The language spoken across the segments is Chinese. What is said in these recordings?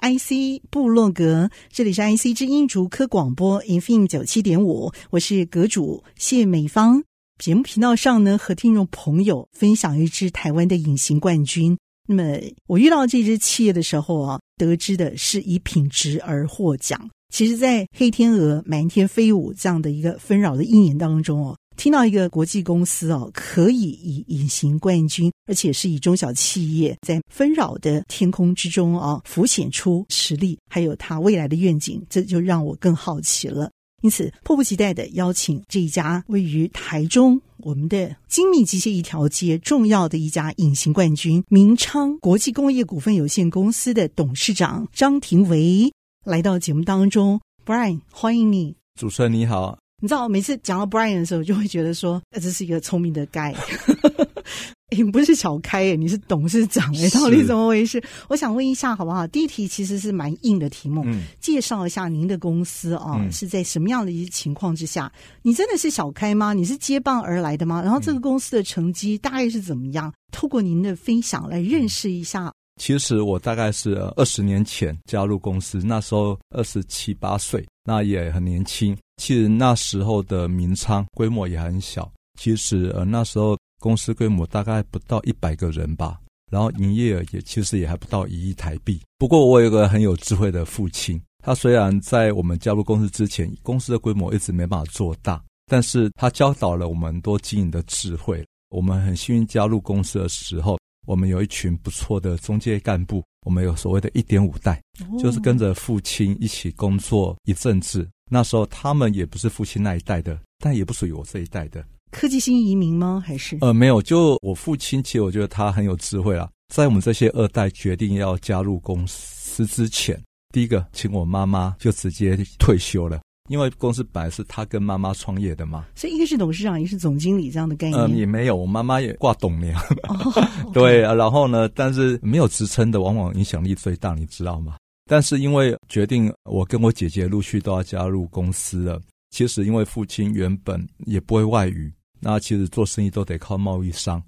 IC 部落格，这里是 IC 之音竹科广播 FM 九七点五，我是阁主谢美芳。节目频道上呢，和听众朋友分享一支台湾的隐形冠军。那么我遇到这支企业的时候啊，得知的是以品质而获奖。其实，在黑天鹅满天飞舞这样的一个纷扰的一年当中哦。听到一个国际公司哦，可以以隐形冠军，而且是以中小企业在纷扰的天空之中啊，浮显出实力，还有它未来的愿景，这就让我更好奇了。因此，迫不及待的邀请这一家位于台中我们的精密机械一条街重要的一家隐形冠军——明昌国际工业股份有限公司的董事长张庭维来到节目当中。Brian，欢迎你。主持人你好。你知道，每次讲到 Brian 的时候，就会觉得说，这是一个聪明的 guy。你不是小开耶，你是董事长诶，到底怎么回事？我想问一下，好不好？第一题其实是蛮硬的题目，嗯、介绍一下您的公司啊，嗯、是在什么样的一些情况之下？你真的是小开吗？你是接棒而来的吗？然后这个公司的成绩大概是怎么样？透过您的分享来认识一下。其实我大概是二十年前加入公司，那时候二十七八岁，那也很年轻。其实那时候的明仓规模也很小，其实呃那时候公司规模大概不到一百个人吧，然后营业额也其实也还不到一亿台币。不过我有个很有智慧的父亲，他虽然在我们加入公司之前，公司的规模一直没办法做大，但是他教导了我们很多经营的智慧。我们很幸运加入公司的时候。我们有一群不错的中介干部，我们有所谓的一点五代，就是跟着父亲一起工作一阵子。那时候他们也不是父亲那一代的，但也不属于我这一代的。科技新移民吗？还是？呃，没有，就我父亲，其实我觉得他很有智慧啊。在我们这些二代决定要加入公司之前，第一个请我妈妈就直接退休了。因为公司本来是他跟妈妈创业的嘛，所以一个是董事长，一个是总经理这样的概念。嗯，也没有，我妈妈也挂董娘。哦、对啊，然后呢，但是没有职称的，往往影响力最大，你知道吗？但是因为决定，我跟我姐姐陆续都要加入公司了。其实因为父亲原本也不会外语，那其实做生意都得靠贸易商。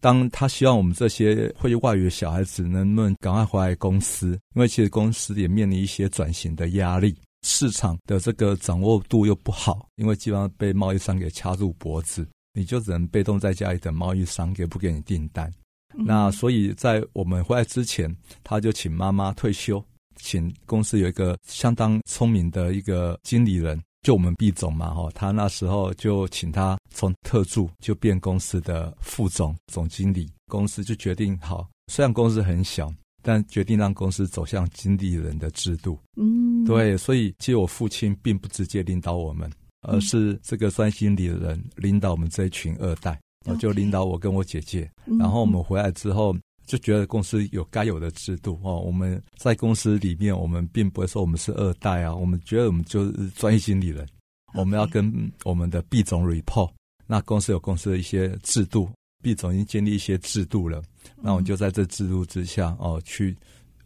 当他希望我们这些会外语的小孩子能不能赶快回来公司，因为其实公司也面临一些转型的压力。市场的这个掌握度又不好，因为基本上被贸易商给掐住脖子，你就只能被动在家里等贸易商给不给你订单。嗯、那所以在我们回来之前，他就请妈妈退休，请公司有一个相当聪明的一个经理人，就我们毕总嘛，哈，他那时候就请他从特助就变公司的副总、总经理，公司就决定好，虽然公司很小。但决定让公司走向经理人的制度，嗯，对，所以其实我父亲并不直接领导我们，而是这个专经理的人领导我们这一群二代，我就领导我跟我姐姐，然后我们回来之后就觉得公司有该有的制度哦，我们在公司里面，我们并不会说我们是二代啊，我们觉得我们就是专业经理人，我们要跟我们的毕总 report，那公司有公司的一些制度。毕总已经建立一些制度了，那我们就在这制度之下哦，去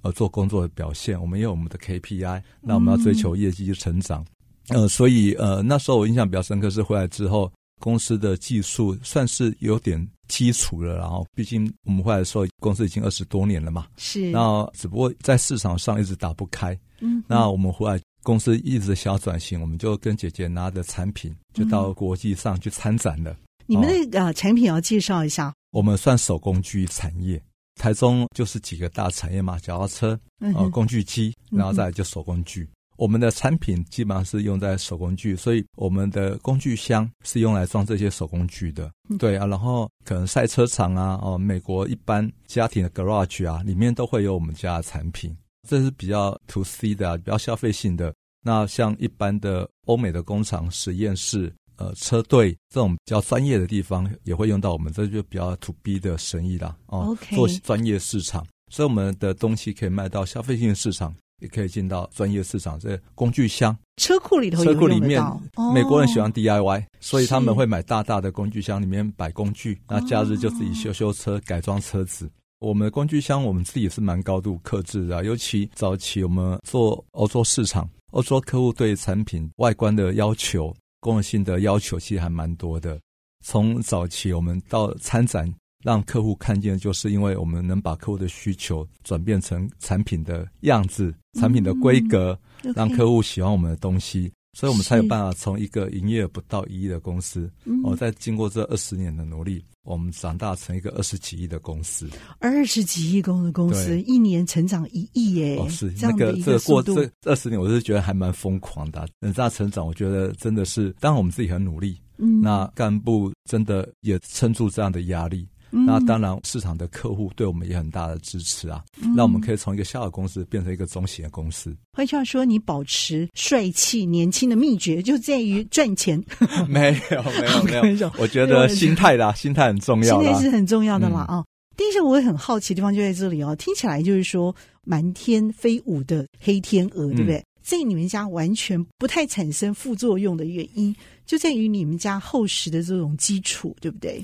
呃做工作的表现。我们也有我们的 KPI，那我们要追求业绩成长。呃，所以呃那时候我印象比较深刻是回来之后，公司的技术算是有点基础了。然后，毕竟我们回来的时候，公司已经二十多年了嘛，是。那只不过在市场上一直打不开。嗯。那我们回来，公司一直想要转型，我们就跟姐姐拿着产品就到国际上去参展了。你们的呃产品要介绍一下。哦，我们算手工具产业，台中就是几个大产业嘛，脚踏车、呃工具机，然后再来就手工具。嗯、我们的产品基本上是用在手工具，所以我们的工具箱是用来装这些手工具的。嗯、对啊，然后可能赛车场啊，哦，美国一般家庭的 garage 啊，里面都会有我们家的产品。这是比较 to C 的，啊，比较消费性的。那像一般的欧美的工厂实验室。呃，车队这种比较专业的地方也会用到我们，这就比较 to B 的生意啦。哦，Okay. 做专业市场，所以我们的东西可以卖到消费性市场，也可以进到专业市场。这工具箱，车库里头，车库里面，哦、美国人喜欢 DIY，所以他们会买大大的工具箱，里面摆工具。那假日就自己修修车、改装车子。我们的工具箱，我们自己也是蛮高度克制的，尤其早期我们做欧洲市场，欧洲客户对产品外观的要求、功能性的要求其实还蛮多的。从早期我们到参展，让客户看见，就是因为我们能把客户的需求转变成产品的样子、产品的规格，嗯、让客户喜欢我们的东西。所以我们才有办法从一个营业额不到一亿的公司，哦，在经过这二十年的努力，我们长大成一个二十几亿的公司。二十几亿公的公司，一年成长一亿耶！哦，是那个这个过这二十年，我是觉得还蛮疯狂的。很大成长，我觉得真的是，当然我们自己很努力，嗯，那干部真的也撑住这样的压力。那当然，市场的客户对我们也很大的支持啊。那、嗯、我们可以从一个小的公司变成一个中型的公司。换句话说，你保持帅气年轻的秘诀就在于赚钱。没有，没有，没有。我觉得心态啦，心态很重要。心态是很重要的啦啊。第一个我也很好奇的地方就在这里哦，听起来就是说满天飞舞的黑天鹅，对不对？嗯、在你们家完全不太产生副作用的原因，就在于你们家厚实的这种基础，对不对？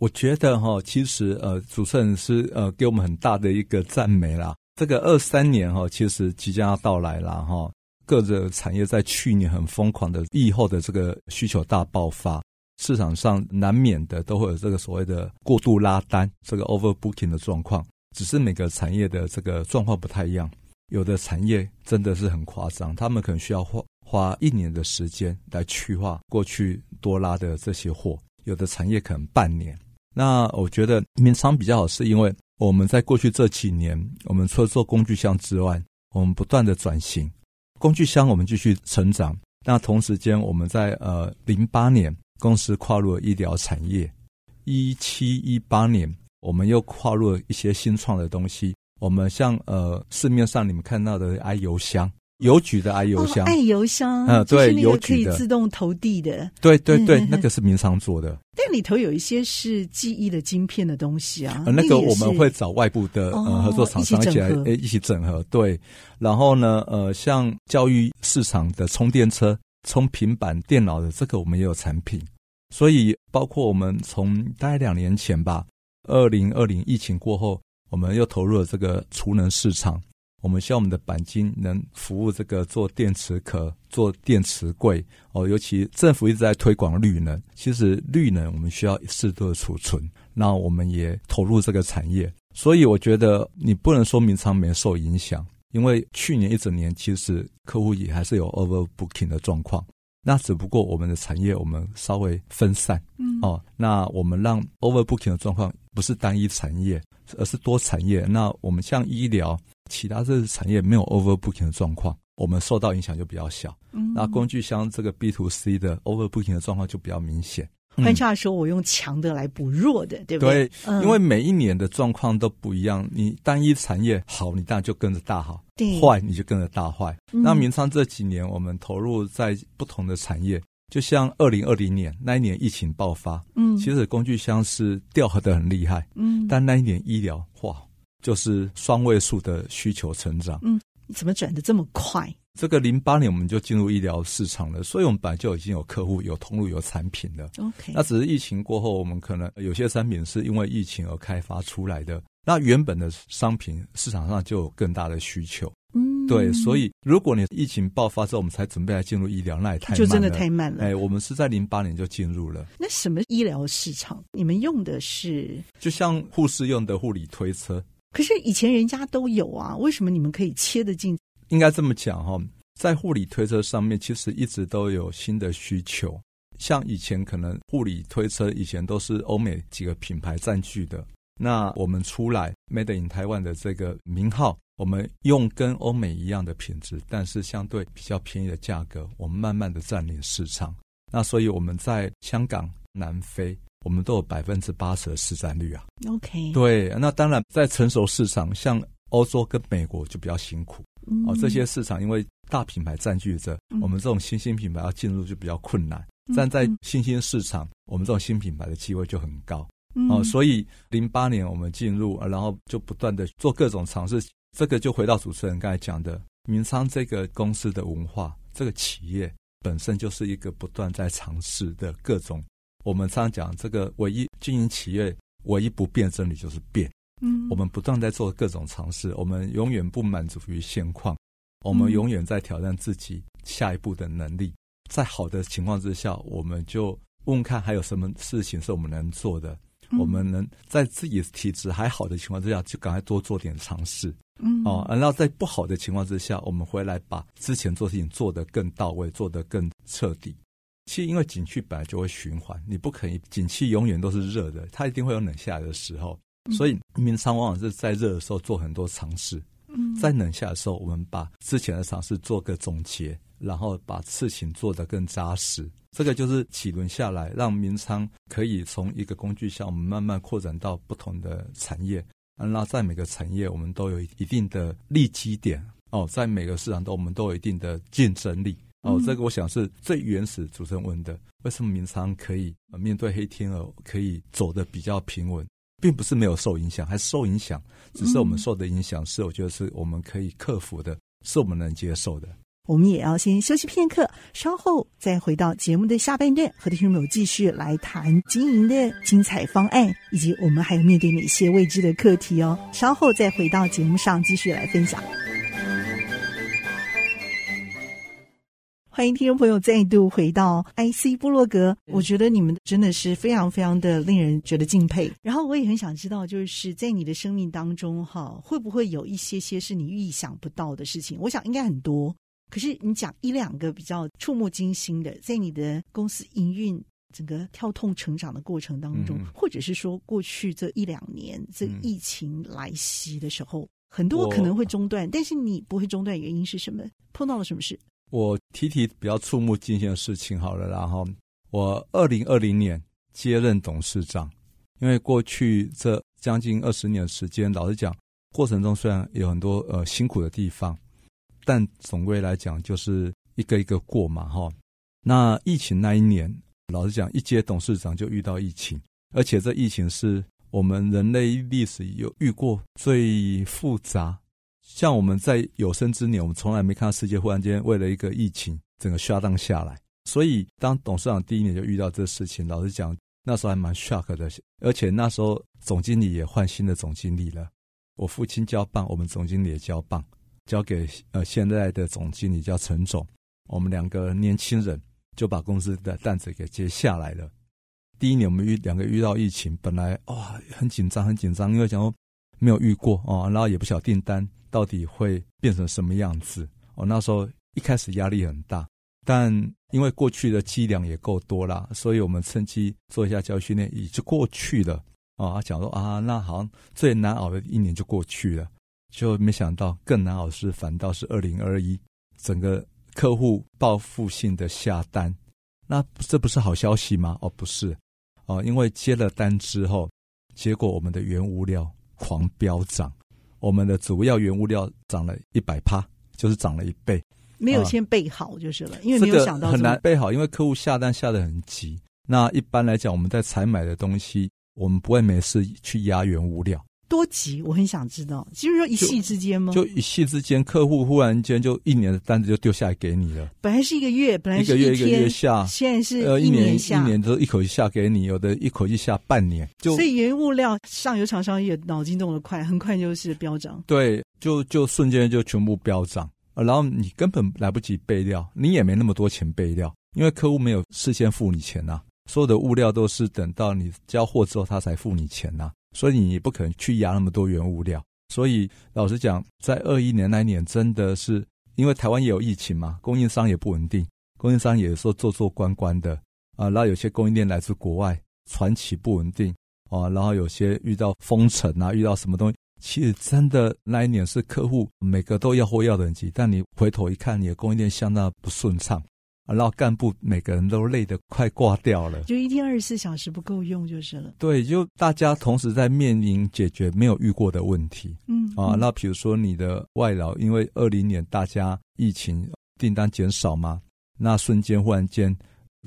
我觉得哈，其实呃，主持人是呃给我们很大的一个赞美啦。这个二三年哈，其实即将要到来了哈。各个产业在去年很疯狂的疫后的这个需求大爆发，市场上难免的都会有这个所谓的过度拉单，这个 overbooking 的状况。只是每个产业的这个状况不太一样，有的产业真的是很夸张，他们可能需要花花一年的时间来去化过去多拉的这些货，有的产业可能半年。那我觉得明昌比较好，是因为我们在过去这几年，我们除了做工具箱之外，我们不断的转型。工具箱我们继续成长，那同时间我们在呃零八年公司跨入了医疗产业，一七一八年我们又跨入了一些新创的东西。我们像呃市面上你们看到的 i 邮箱。邮局的 i 邮箱，爱邮箱，嗯，对，邮局可以自动投递的，对对对，那个是民商做的。但里头有一些是记忆的晶片的东西啊，那个我们会找外部的呃合作厂商一起来诶一起整合，对。然后呢，呃，像教育市场的充电车、充平板电脑的这个，我们也有产品。所以，包括我们从大概两年前吧，二零二零疫情过后，我们又投入了这个储能市场。我们希望我们的钣金能服务这个做电池壳、做电池柜哦，尤其政府一直在推广绿能，其实绿能我们需要适度的储存，那我们也投入这个产业。所以我觉得你不能说明昌没受影响，因为去年一整年其实客户也还是有 overbooking 的状况，那只不过我们的产业我们稍微分散，嗯哦，那我们让 overbooking 的状况不是单一产业，而是多产业。那我们像医疗。其他这些产业没有 overbooking 的状况，我们受到影响就比较小。嗯，那工具箱这个 B to C 的 overbooking 的状况就比较明显。换句话说，我用强的来补弱的，对不对？对，嗯、因为每一年的状况都不一样。你单一产业好，你当然就跟着大好；对坏，你就跟着大坏。嗯、那明昌这几年我们投入在不同的产业，就像二零二零年那一年疫情爆发，嗯，其实工具箱是掉的很厉害，嗯，但那一年医疗哇。就是双位数的需求成长，嗯，你怎么转的这么快？这个零八年我们就进入医疗市场了，所以我们本来就已经有客户、有通路、有产品了。OK，那只是疫情过后，我们可能有些产品是因为疫情而开发出来的。那原本的商品市场上就有更大的需求，嗯，对。所以如果你疫情爆发之后，我们才准备来进入医疗，那也太慢了，就真的太慢了。哎，我们是在零八年就进入了。那什么医疗市场？你们用的是？就像护士用的护理推车。可是以前人家都有啊，为什么你们可以切得进？应该这么讲哈，在护理推车上面，其实一直都有新的需求。像以前可能护理推车以前都是欧美几个品牌占据的，那我们出来 Made in Taiwan 的这个名号，我们用跟欧美一样的品质，但是相对比较便宜的价格，我们慢慢的占领市场。那所以我们在香港、南非。我们都有百分之八十的市占率啊。OK，对，那当然在成熟市场，像欧洲跟美国就比较辛苦。嗯、哦，这些市场因为大品牌占据着，嗯、我们这种新兴品牌要进入就比较困难。嗯、但在新兴市场，我们这种新品牌的机会就很高。嗯、哦，所以零八年我们进入，然后就不断的做各种尝试。这个就回到主持人刚才讲的，民商这个公司的文化，这个企业本身就是一个不断在尝试的各种。我们常常讲，这个唯一经营企业唯一不变真理就是变。嗯，我们不断在做各种尝试，我们永远不满足于现况，我们永远在挑战自己下一步的能力。在好的情况之下，我们就问问看还有什么事情是我们能做的。我们能在自己体质还好的情况之下，就赶快多做点尝试。嗯，哦，然后在不好的情况之下，我们回来把之前做事情做得更到位，做得更彻底。其实，因为景气本来就会循环，你不可以景气永远都是热的，它一定会有冷下来的时候。所以，民仓往往是在热的时候做很多尝试，在冷下的时候，我们把之前的尝试做个总结，然后把事情做得更扎实。这个就是几轮下来，让民仓可以从一个工具箱，我们慢慢扩展到不同的产业。那在每个产业，我们都有一定的利基点哦，在每个市场都我们都有一定的竞争力哦。这个我想是最原始主持人问的：为什么民商可以面对黑天鹅可以走得比较平稳，并不是没有受影响，还是受影响，只是我们受的影响是我觉得是我们可以克服的，是我们能接受的。我们也要先休息片刻，稍后再回到节目的下半段，和听众朋友继续来谈经营的精彩方案，以及我们还有面对哪些未知的课题哦。稍后再回到节目上继续来分享。欢迎听众朋友再度回到 IC 部落格，我觉得你们真的是非常非常的令人觉得敬佩。然后我也很想知道，就是在你的生命当中，哈，会不会有一些些是你意想不到的事情？我想应该很多。可是你讲一两个比较触目惊心的，在你的公司营运整个跳动成长的过程当中，嗯、或者是说过去这一两年这疫情来袭的时候，嗯、很多可能会中断，但是你不会中断，原因是什么？碰到了什么事？我提提比较触目惊心的事情好了，然后我二零二零年接任董事长，因为过去这将近二十年的时间，老实讲，过程中虽然有很多呃辛苦的地方。但总归来讲，就是一个一个过嘛，哈。那疫情那一年，老实讲，一接董事长就遇到疫情，而且这疫情是我们人类历史有遇过最复杂。像我们在有生之年，我们从来没看到世界忽然间为了一个疫情整个 shutdown 下来。所以当董事长第一年就遇到这事情，老实讲，那时候还蛮 shock 的。而且那时候总经理也换新的总经理了，我父亲交棒，我们总经理也交棒。交给呃现在的总经理叫陈总，我们两个年轻人就把公司的担子给接下来了。第一年我们遇两个遇到疫情，本来哇、很紧张很紧张，因为讲没有遇过哦，然后也不晓得订单到底会变成什么样子。哦，那时候一开始压力很大，但因为过去的积量也够多了，所以我们趁机做一下教育训练，也就过去了。啊、讲说啊，那好像最难熬的一年就过去了。就没想到更难熬的是，反倒是二零二一，整个客户报复性的下单，那这不是好消息吗？哦，不是，哦，因为接了单之后，结果我们的原物料狂飙涨，我们的主要原物料涨了一百趴，就是涨了一倍。没有先备好就是了，因为没有想到很难备好，因为客户下单下的很急。那一般来讲，我们在采买的东西，我们不会没事去压原物料。多急，我很想知道，就是说一夕之间吗？就，就一夕之间，客户忽然间就一年的单子就丢下来给你了。本来是一个月，本来是一，一个月一个月下，现在是呃一年下，一年都一口气下给你，有的一口气下半年。就所以原物料上游厂商也脑筋动得快，很快就是飙涨。对，就就瞬间就全部飙涨，然后你根本来不及备料，你也没那么多钱备料，因为客户没有事先付你钱呐、啊，所有的物料都是等到你交货之后他才付你钱呐、啊。所以你不可能去压那么多原物料，所以老实讲，在二一年那一年，真的是因为台湾也有疫情嘛，供应商也不稳定，供应商也说做做关关的啊，然后有些供应链来自国外，传奇不稳定啊，然后有些遇到封城啊，遇到什么东西，其实真的那一年是客户每个都要货要等级，但你回头一看，你的供应链相当不顺畅。然后干部每个人都累得快挂掉了，就一天二十四小时不够用就是了。对，就大家同时在面临解决没有遇过的问题。嗯啊，那比如说你的外劳，因为二零年大家疫情订单减少嘛，那瞬间忽然间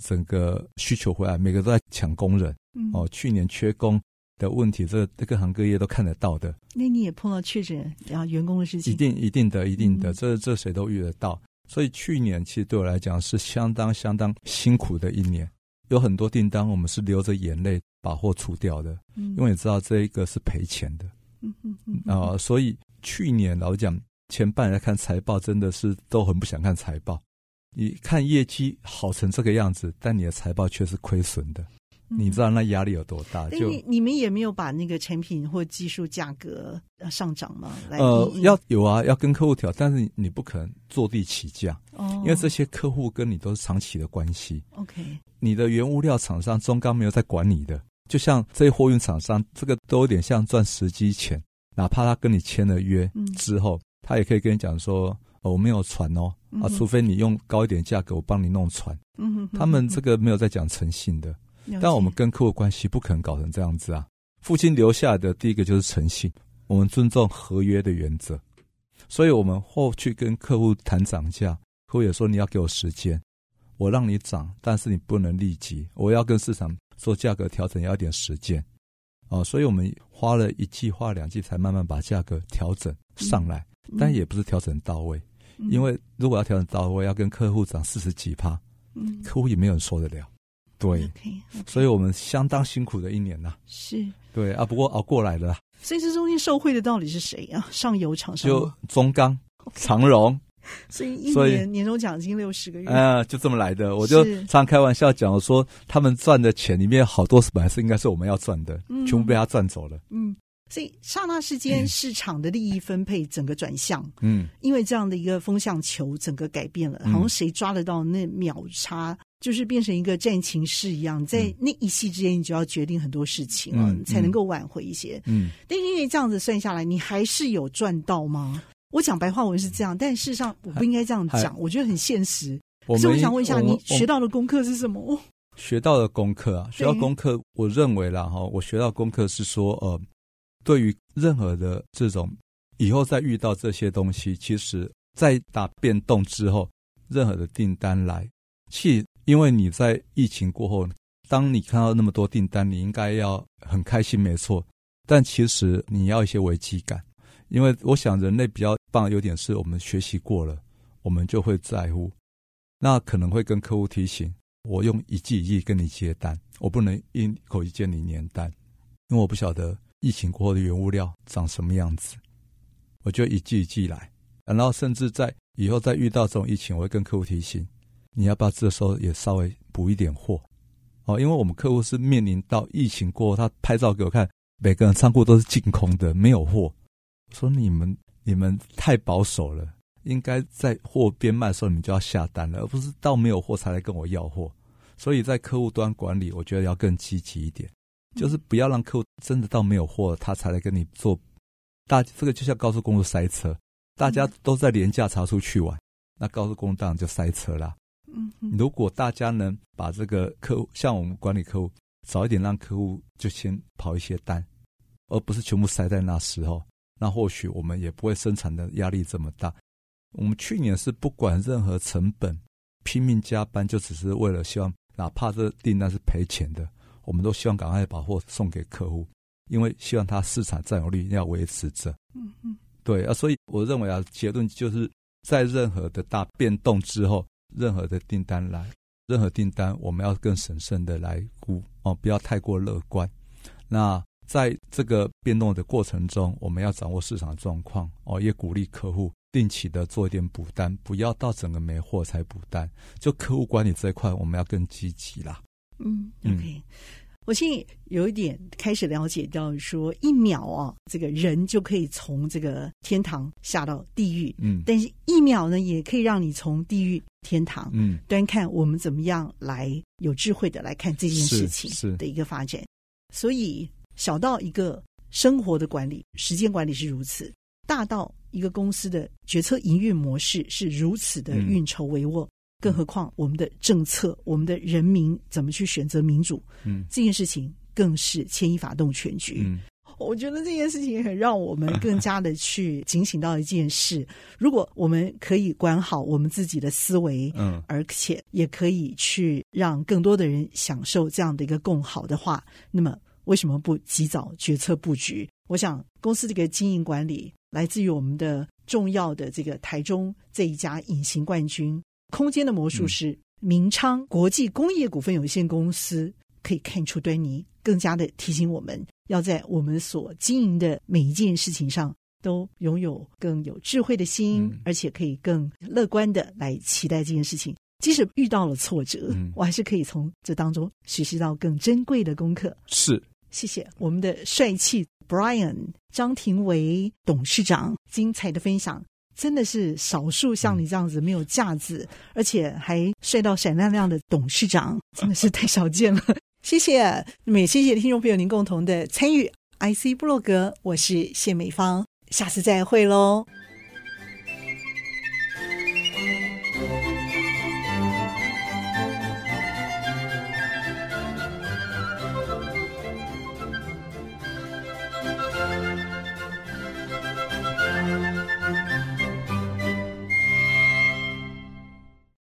整个需求回来，每个都在抢工人。哦，去年缺工，的问题，这个各行各业都看得到的。那你也碰到确诊然后员工的事情？一定一定的，一定的，嗯、这这谁都遇得到。所以去年其实对我来讲是相当相当辛苦的一年，有很多订单我们是流着眼泪把货出掉的，嗯、因为你知道这一个是赔钱的。嗯嗯嗯啊、呃，所以去年老实讲前半年来看财报，真的是都很不想看财报。你看业绩好成这个样子，但你的财报却是亏损的，嗯、你知道那压力有多大？就你你们也没有把那个产品或技术价格上涨吗？呃，要有啊，要跟客户调，但是你不可能坐地起价，哦，因为这些客户跟你都是长期的关系。OK，你的原物料厂商中钢没有在管你的，就像这些货运厂商，这个都有点像赚时机钱，哪怕他跟你签了约之后，嗯、他也可以跟你讲说。哦，我没有船哦，啊，除非你用高一点价格，我帮你弄船。嗯哼，他们这个没有在讲诚信的，但我们跟客户关系不可能搞成这样子啊。父亲留下来的第一个就是诚信，我们尊重合约的原则，所以我们后去跟客户谈涨价，客户也说你要给我时间，我让你涨，但是你不能立即，我要跟市场做价格调整，要一点时间。哦，所以我们花了一季、花两季，才慢慢把价格调整上来，但也不是调整到位。因为如果要调整到位，要跟客户涨四十几趴，嗯，客户也没有人受得了，对，okay, okay. 所以我们相当辛苦的一年呐，是，对啊，不过熬过来了。所以这中间受惠的到底是谁啊？上游厂商就中钢、长荣，所以一年年终奖金六十个月，啊，就这么来的。我就常开玩笑讲，我说他们赚的钱里面好多是本来是应该是我们要赚的，嗯、全部被他赚走了，嗯。所以刹那之间，市场的利益分配整个转向，嗯，因为这样的一个风向球，整个改变了，好像谁抓得到那秒差，就是变成一个战情室一样，在那一夕之间，你就要决定很多事情了，才能够挽回一些。嗯，但是因为这样子算下来，你还是有赚到吗？我讲白话文是这样，但事实上我不应该这样讲，我觉得很现实。所以我想问一下，你学到的功课是什么？学到的功课啊，学到功课，我认为啦哈，我学到功课是说，呃。对于任何的这种以后再遇到这些东西，其实，在打变动之后，任何的订单来，其因为你在疫情过后，当你看到那么多订单，你应该要很开心，没错。但其实你要一些危机感，因为我想人类比较棒的优点是我们学习过了，我们就会在乎。那可能会跟客户提醒，我用一季一季跟你接单，我不能一口一件你年单，因为我不晓得。疫情过后的原物料长什么样子？我就一季一季来，然后甚至在以后再遇到这种疫情，我会跟客户提醒，你要不要这时候也稍微补一点货？哦，因为我们客户是面临到疫情过后，他拍照给我看，每个人仓库都是净空的，没有货。我说你们你们太保守了，应该在货边卖的时候你们就要下单了，而不是到没有货才来跟我要货。所以在客户端管理，我觉得要更积极一点。就是不要让客户真的到没有货，他才来跟你做。大这个就像高速公路塞车，大家都在廉价查出去玩，那高速公路当然就塞车啦。嗯，如果大家能把这个客户，像我们管理客户，早一点让客户就先跑一些单，而不是全部塞在那时候，那或许我们也不会生产的压力这么大。我们去年是不管任何成本，拼命加班，就只是为了希望，哪怕这订单是赔钱的。我们都希望赶快把货送给客户，因为希望他市场占有率要维持着。嗯嗯，对啊，所以我认为啊，结论就是在任何的大变动之后，任何的订单来，任何订单我们要更审慎的来估哦，不要太过乐观。那在这个变动的过程中，我们要掌握市场状况哦，也鼓励客户定期的做一点补单，不要到整个没货才补单。就客户管理这一块，我们要更积极啦。嗯，OK，我现在有一点开始了解到，说一秒啊，这个人就可以从这个天堂下到地狱，嗯，但是一秒呢，也可以让你从地狱天堂，嗯，端看我们怎么样来有智慧的来看这件事情的一个发展。所以小到一个生活的管理、时间管理是如此，大到一个公司的决策营运模式是如此的运筹帷幄。嗯更何况我们的政策，我们的人民怎么去选择民主？嗯，这件事情更是牵一发动全局。嗯，我觉得这件事情很让我们更加的去警醒到一件事：如果我们可以管好我们自己的思维，嗯，而且也可以去让更多的人享受这样的一个共好的话，那么为什么不及早决策布局？我想公司这个经营管理来自于我们的重要的这个台中这一家隐形冠军空间的魔术师明昌国际工业股份有限公司，可以看出端倪，更加的提醒我们要在我们所经营的每一件事情上，都拥有更有智慧的心，嗯、而且可以更乐观的来期待这件事情。即使遇到了挫折，嗯、我还是可以从这当中学习到更珍贵的功课。是，谢谢我们的帅气 Brian 张庭维董事长精彩的分享，真的是少数像你这样子没有架子，嗯、而且还帅到闪亮亮的董事长，真的是太少见了。谢谢，那么也谢谢听众朋友您共同的参与。IC 布洛格，我是谢美芳。下次再会喽。